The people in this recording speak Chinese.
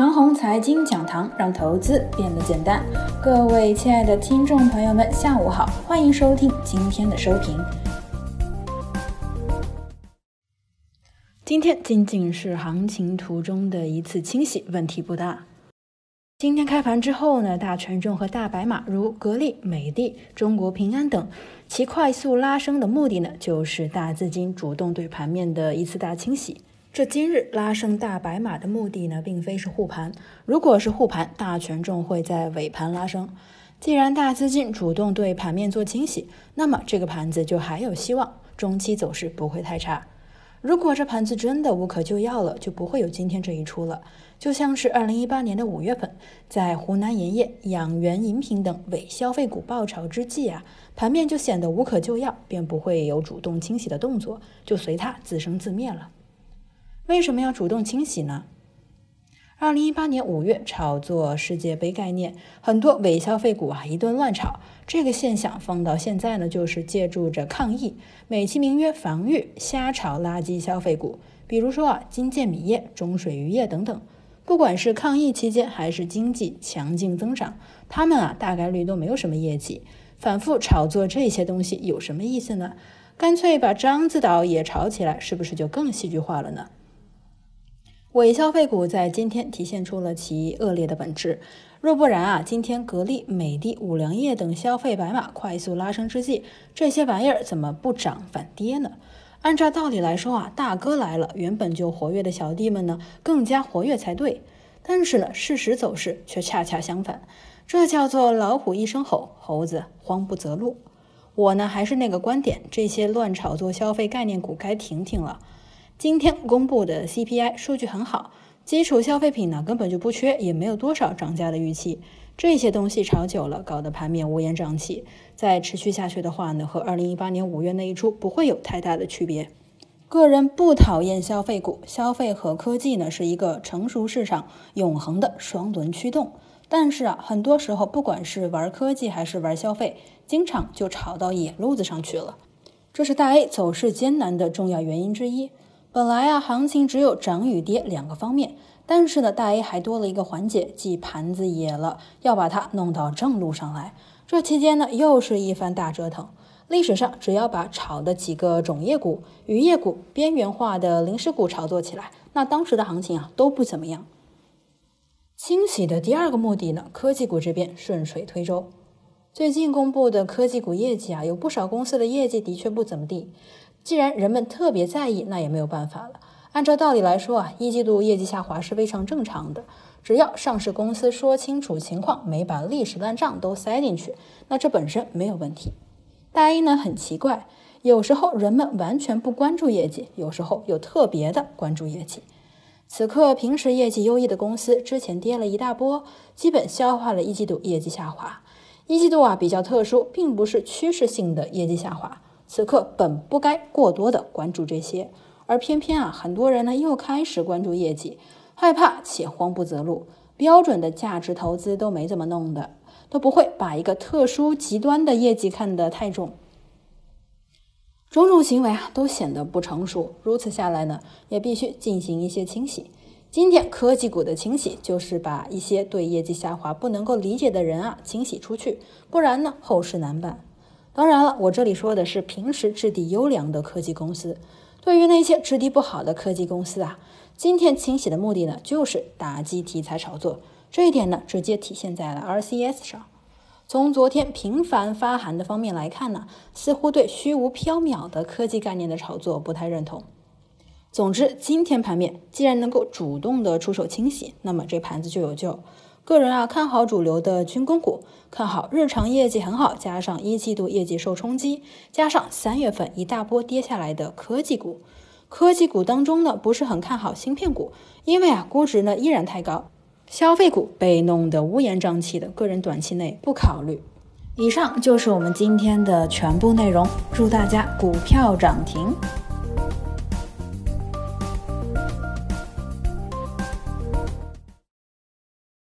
陈红财经讲堂，让投资变得简单。各位亲爱的听众朋友们，下午好，欢迎收听今天的收评。今天仅仅是行情图中的一次清洗，问题不大。今天开盘之后呢，大权重和大白马如格力、美的、中国平安等，其快速拉升的目的呢，就是大资金主动对盘面的一次大清洗。这今日拉升大白马的目的呢，并非是护盘。如果是护盘，大权重会在尾盘拉升。既然大资金主动对盘面做清洗，那么这个盘子就还有希望，中期走势不会太差。如果这盘子真的无可救药了，就不会有今天这一出了。就像是二零一八年的五月份，在湖南盐业、养元饮品等伪消费股爆炒之际啊，盘面就显得无可救药，便不会有主动清洗的动作，就随它自生自灭了。为什么要主动清洗呢？二零一八年五月炒作世界杯概念，很多伪消费股啊一顿乱炒。这个现象放到现在呢，就是借助着抗疫，美其名曰防御，瞎炒垃圾消费股。比如说啊，金建米业、中水渔业等等。不管是抗疫期间还是经济强劲增长，他们啊大概率都没有什么业绩。反复炒作这些东西有什么意思呢？干脆把獐子岛也炒起来，是不是就更戏剧化了呢？伪消费股在今天体现出了其恶劣的本质。若不然啊，今天格力、美的、五粮液等消费白马快速拉升之际，这些玩意儿怎么不涨反跌呢？按照道理来说啊，大哥来了，原本就活跃的小弟们呢更加活跃才对。但是呢，事实走势却恰恰相反。这叫做老虎一声吼，猴子慌不择路。我呢还是那个观点，这些乱炒作消费概念股该停停了。今天公布的 CPI 数据很好，基础消费品呢根本就不缺，也没有多少涨价的预期。这些东西炒久了，搞得盘面乌烟瘴气，再持续下去的话呢，和二零一八年五月那一出不会有太大的区别。个人不讨厌消费股，消费和科技呢是一个成熟市场永恒的双轮驱动。但是啊，很多时候不管是玩科技还是玩消费，经常就炒到野路子上去了，这是大 A 走势艰难的重要原因之一。本来啊，行情只有涨与跌两个方面，但是呢，大 A 还多了一个环节，即盘子野了，要把它弄到正路上来。这期间呢，又是一番大折腾。历史上，只要把炒的几个种业股、渔业股、边缘化的临时股炒作起来，那当时的行情啊都不怎么样。清洗的第二个目的呢，科技股这边顺水推舟。最近公布的科技股业绩啊，有不少公司的业绩的确不怎么地。既然人们特别在意，那也没有办法了。按照道理来说啊，一季度业绩下滑是非常正常的。只要上市公司说清楚情况，没把历史烂账都塞进去，那这本身没有问题。大一呢很奇怪，有时候人们完全不关注业绩，有时候又特别的关注业绩。此刻平时业绩优异的公司，之前跌了一大波，基本消化了一季度业绩下滑。一季度啊比较特殊，并不是趋势性的业绩下滑。此刻本不该过多的关注这些，而偏偏啊，很多人呢又开始关注业绩，害怕且慌不择路，标准的价值投资都没怎么弄的，都不会把一个特殊极端的业绩看得太重，种种行为啊都显得不成熟。如此下来呢，也必须进行一些清洗。今天科技股的清洗，就是把一些对业绩下滑不能够理解的人啊清洗出去，不然呢后事难办。当然了，我这里说的是平时质地优良的科技公司。对于那些质地不好的科技公司啊，今天清洗的目的呢，就是打击题材炒作。这一点呢，直接体现在了 RCS 上。从昨天频繁发函的方面来看呢，似乎对虚无缥缈的科技概念的炒作不太认同。总之，今天盘面既然能够主动的出手清洗，那么这盘子就有救。个人啊看好主流的军工股，看好日常业绩很好，加上一季度业绩受冲击，加上三月份一大波跌下来的科技股。科技股当中呢，不是很看好芯片股，因为啊估值呢依然太高，消费股被弄得乌烟瘴气的，个人短期内不考虑。以上就是我们今天的全部内容，祝大家股票涨停。